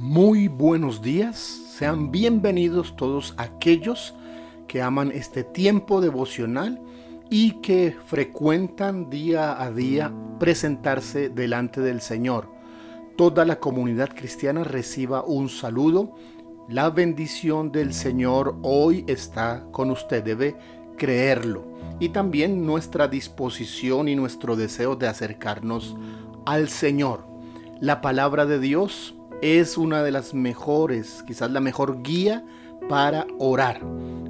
Muy buenos días, sean bienvenidos todos aquellos que aman este tiempo devocional y que frecuentan día a día presentarse delante del Señor. Toda la comunidad cristiana reciba un saludo. La bendición del Señor hoy está con usted, debe creerlo. Y también nuestra disposición y nuestro deseo de acercarnos al Señor. La palabra de Dios es una de las mejores, quizás la mejor guía para orar.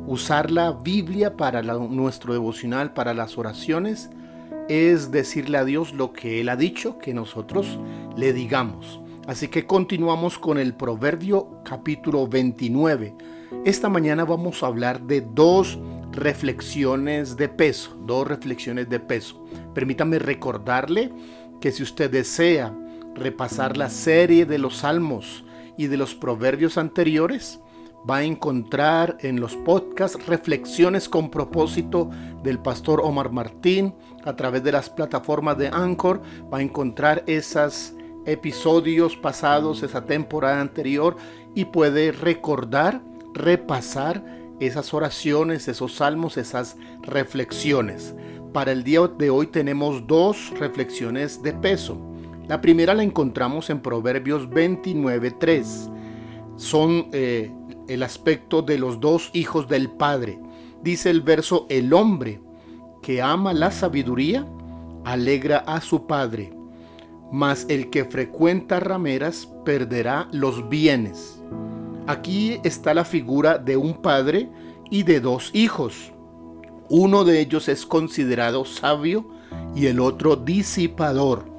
Usar la Biblia para nuestro devocional, para las oraciones, es decirle a Dios lo que Él ha dicho, que nosotros le digamos. Así que continuamos con el Proverbio capítulo 29. Esta mañana vamos a hablar de dos reflexiones de peso, dos reflexiones de peso. Permítame recordarle que si usted desea repasar la serie de los salmos y de los proverbios anteriores, va a encontrar en los podcasts reflexiones con propósito del pastor Omar Martín a través de las plataformas de Anchor. Va a encontrar esos episodios pasados, esa temporada anterior y puede recordar, repasar esas oraciones, esos salmos, esas reflexiones. Para el día de hoy tenemos dos reflexiones de peso. La primera la encontramos en Proverbios 29.3. Son eh, el aspecto de los dos hijos del Padre. Dice el verso, el hombre que ama la sabiduría alegra a su Padre, mas el que frecuenta rameras perderá los bienes. Aquí está la figura de un padre y de dos hijos. Uno de ellos es considerado sabio y el otro disipador.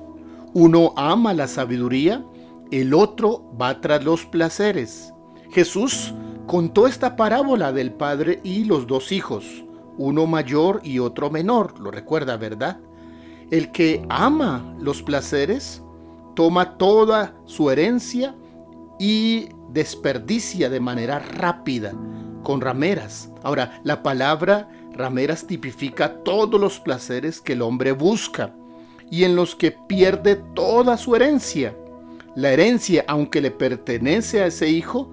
Uno ama la sabiduría, el otro va tras los placeres. Jesús contó esta parábola del padre y los dos hijos, uno mayor y otro menor, lo recuerda, ¿verdad? El que ama los placeres toma toda su herencia y desperdicia de manera rápida con rameras. Ahora, la palabra rameras tipifica todos los placeres que el hombre busca y en los que pierde toda su herencia. La herencia, aunque le pertenece a ese hijo,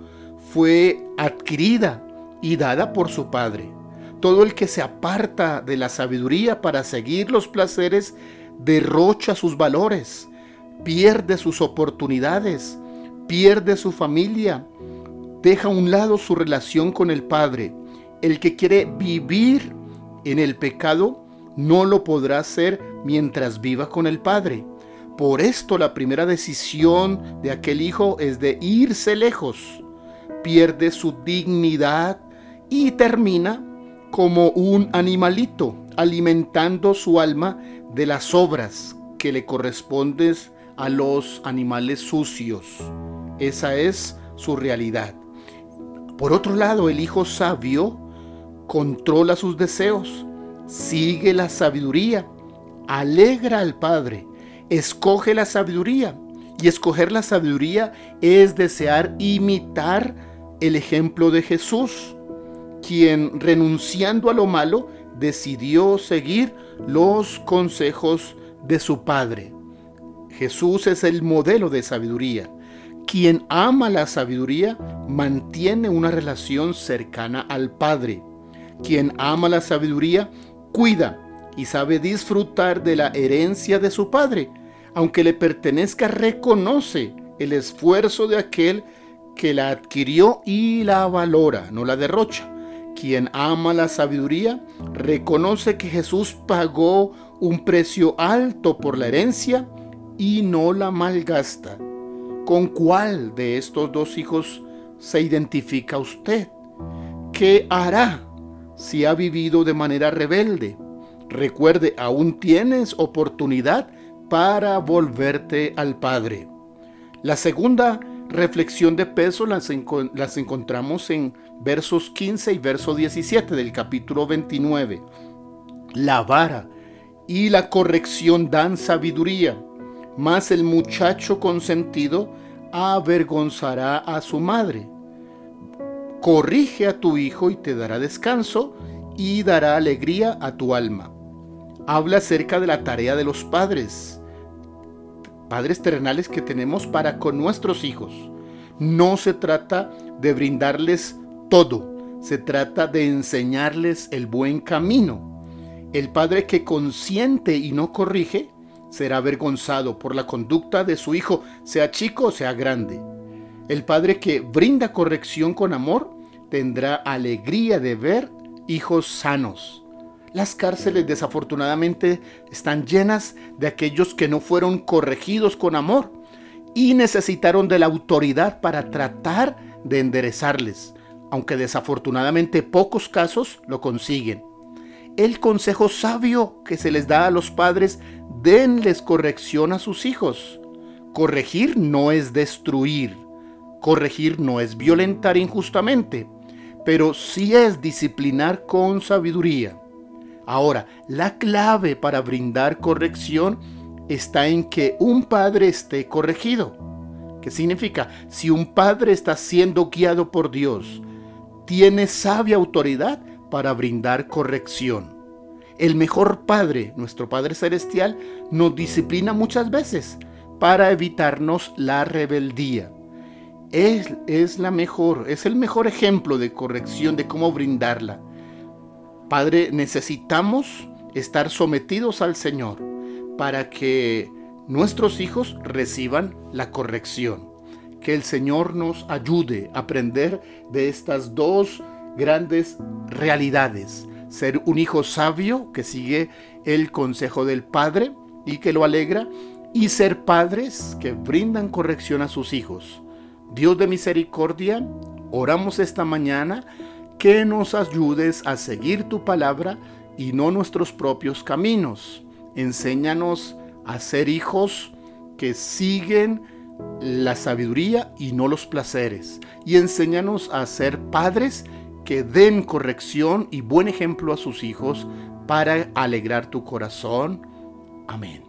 fue adquirida y dada por su padre. Todo el que se aparta de la sabiduría para seguir los placeres derrocha sus valores, pierde sus oportunidades, pierde su familia, deja a un lado su relación con el Padre. El que quiere vivir en el pecado no lo podrá hacer mientras viva con el Padre. Por esto la primera decisión de aquel hijo es de irse lejos. Pierde su dignidad y termina como un animalito, alimentando su alma de las obras que le corresponden a los animales sucios. Esa es su realidad. Por otro lado, el hijo sabio controla sus deseos sigue la sabiduría, alegra al Padre, escoge la sabiduría. Y escoger la sabiduría es desear imitar el ejemplo de Jesús, quien renunciando a lo malo decidió seguir los consejos de su Padre. Jesús es el modelo de sabiduría. Quien ama la sabiduría mantiene una relación cercana al Padre. Quien ama la sabiduría cuida y sabe disfrutar de la herencia de su padre. Aunque le pertenezca, reconoce el esfuerzo de aquel que la adquirió y la valora, no la derrocha. Quien ama la sabiduría reconoce que Jesús pagó un precio alto por la herencia y no la malgasta. ¿Con cuál de estos dos hijos se identifica usted? ¿Qué hará si ha vivido de manera rebelde. Recuerde, aún tienes oportunidad para volverte al Padre. La segunda reflexión de peso las, encontramos en versos 15 y verso 17 del capítulo 29. La vara y la corrección dan sabiduría, mas el muchacho consentido avergonzará a su madre corrige a tu hijo y te dará descanso y dará alegría a tu alma. Habla acerca de la tarea de los padres, padres terrenales que tenemos para con nuestros hijos. No se trata de brindarles todo, se trata de enseñarles el buen camino. El padre que consiente y no corrige será avergonzado por la conducta de su hijo, sea chico o sea grande. El padre que brinda corrección con amor tendrá alegría de ver hijos sanos. Las cárceles desafortunadamente están llenas de aquellos que no fueron corregidos con amor y necesitaron de la autoridad para tratar de enderezarles, aunque desafortunadamente pocos casos lo consiguen. El consejo sabio que se les da a los padres, denles corrección a sus hijos. Corregir no es destruir, corregir no es violentar injustamente, pero sí es disciplinar con sabiduría. Ahora, la clave para brindar corrección está en que un padre esté corregido. ¿Qué significa? Si un padre está siendo guiado por Dios, tiene sabia autoridad para brindar corrección. El mejor Padre, nuestro Padre Celestial, nos disciplina muchas veces para evitarnos la rebeldía. Es, la mejor, es el mejor ejemplo de corrección de cómo brindarla. Padre, necesitamos estar sometidos al Señor para que nuestros hijos reciban la corrección. Que el Señor nos ayude a aprender de estas dos grandes realidades. Ser un hijo sabio que sigue el consejo del Padre y que lo alegra. Y ser padres que brindan corrección a sus hijos. Dios de misericordia, oramos esta mañana que nos ayudes a seguir tu palabra y no nuestros propios caminos. Enséñanos a ser hijos que siguen la sabiduría y no los placeres. Y enséñanos a ser padres que den corrección y buen ejemplo a sus hijos para alegrar tu corazón. Amén.